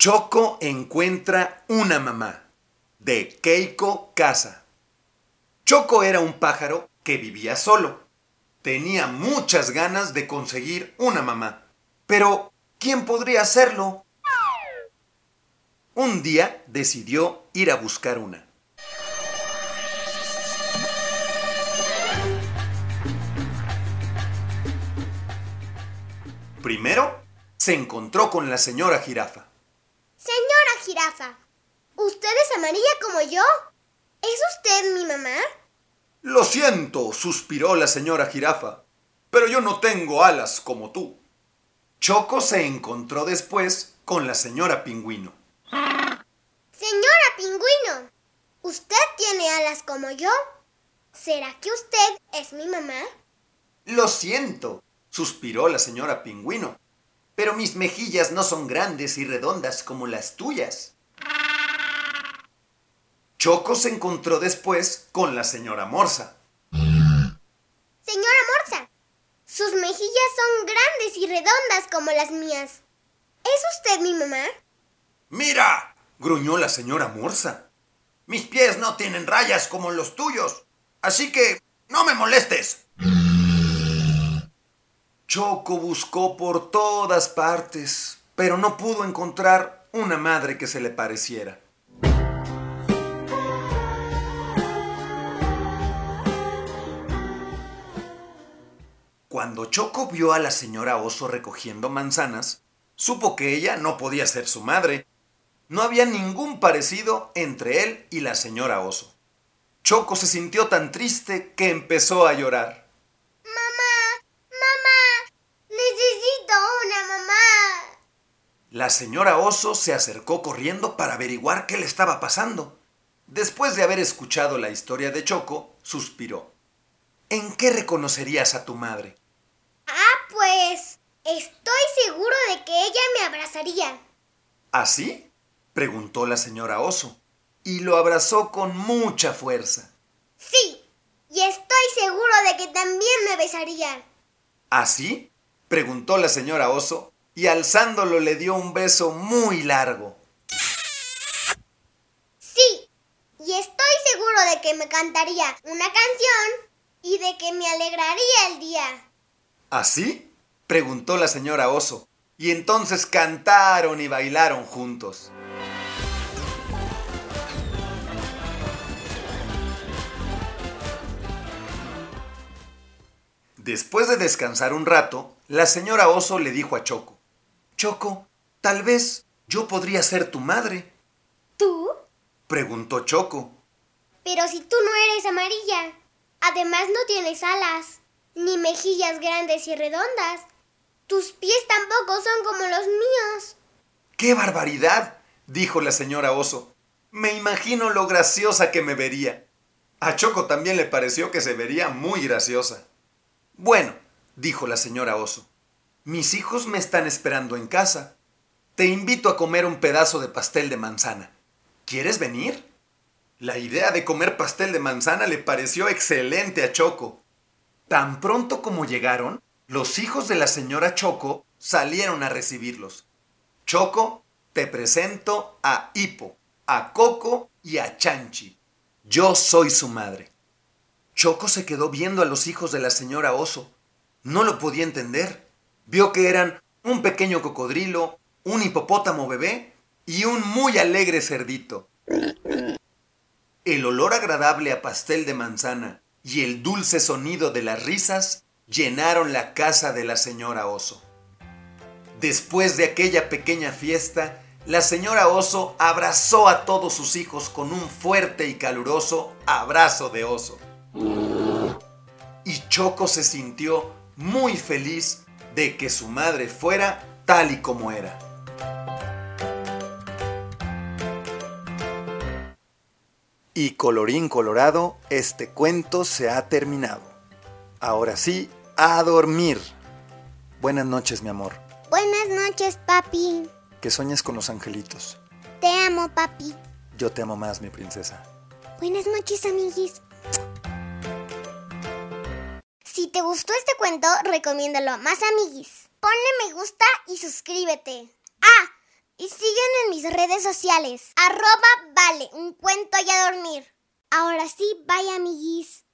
Choco encuentra una mamá. De Keiko Casa. Choco era un pájaro que vivía solo. Tenía muchas ganas de conseguir una mamá. Pero, ¿quién podría hacerlo? Un día decidió ir a buscar una. Primero, se encontró con la señora jirafa. Jirafa, ¿usted es amarilla como yo? ¿Es usted mi mamá? Lo siento, suspiró la señora jirafa, pero yo no tengo alas como tú. Choco se encontró después con la señora pingüino. Señora pingüino, ¿usted tiene alas como yo? ¿Será que usted es mi mamá? Lo siento, suspiró la señora pingüino, pero mis mejillas no son grandes y redondas como las tuyas. Choco se encontró después con la señora Morsa. Señora Morsa, sus mejillas son grandes y redondas como las mías. ¿Es usted mi mamá? ¡Mira! gruñó la señora Morsa. Mis pies no tienen rayas como los tuyos, así que no me molestes. Choco buscó por todas partes, pero no pudo encontrar una madre que se le pareciera. Cuando Choco vio a la señora Oso recogiendo manzanas, supo que ella no podía ser su madre. No había ningún parecido entre él y la señora Oso. Choco se sintió tan triste que empezó a llorar. Mamá, mamá, necesito una mamá. La señora Oso se acercó corriendo para averiguar qué le estaba pasando. Después de haber escuchado la historia de Choco, suspiró. ¿En qué reconocerías a tu madre? Ah, pues estoy seguro de que ella me abrazaría. ¿Así? preguntó la señora Oso, y lo abrazó con mucha fuerza. Sí, y estoy seguro de que también me besaría. ¿Así? preguntó la señora Oso, y alzándolo le dio un beso muy largo. Sí, y estoy seguro de que me cantaría una canción y de que me alegraría el día. ¿Así? preguntó la señora Oso, y entonces cantaron y bailaron juntos. Después de descansar un rato, la señora Oso le dijo a Choco, Choco, tal vez yo podría ser tu madre, ¿Tú? preguntó Choco. Pero si tú no eres amarilla. Además no tienes alas, ni mejillas grandes y redondas. Tus pies tampoco son como los míos. ¡Qué barbaridad! dijo la señora Oso. Me imagino lo graciosa que me vería. A Choco también le pareció que se vería muy graciosa. Bueno, dijo la señora Oso, mis hijos me están esperando en casa. Te invito a comer un pedazo de pastel de manzana. ¿Quieres venir? La idea de comer pastel de manzana le pareció excelente a Choco. Tan pronto como llegaron, los hijos de la señora Choco salieron a recibirlos. Choco, te presento a Hipo, a Coco y a Chanchi. Yo soy su madre. Choco se quedó viendo a los hijos de la señora Oso. No lo podía entender. Vio que eran un pequeño cocodrilo, un hipopótamo bebé y un muy alegre cerdito. El olor agradable a pastel de manzana y el dulce sonido de las risas llenaron la casa de la señora Oso. Después de aquella pequeña fiesta, la señora Oso abrazó a todos sus hijos con un fuerte y caluroso abrazo de oso. Y Choco se sintió muy feliz de que su madre fuera tal y como era. Y colorín colorado, este cuento se ha terminado. Ahora sí, a dormir. Buenas noches, mi amor. Buenas noches, papi. Que sueñes con los angelitos. Te amo, papi. Yo te amo más, mi princesa. Buenas noches, amiguis. Te gustó este cuento, recomiéndalo a más amiguis. Ponle me gusta y suscríbete. Ah, y sígueme en mis redes sociales. Arroba vale, un cuento y a dormir. Ahora sí, bye amiguis.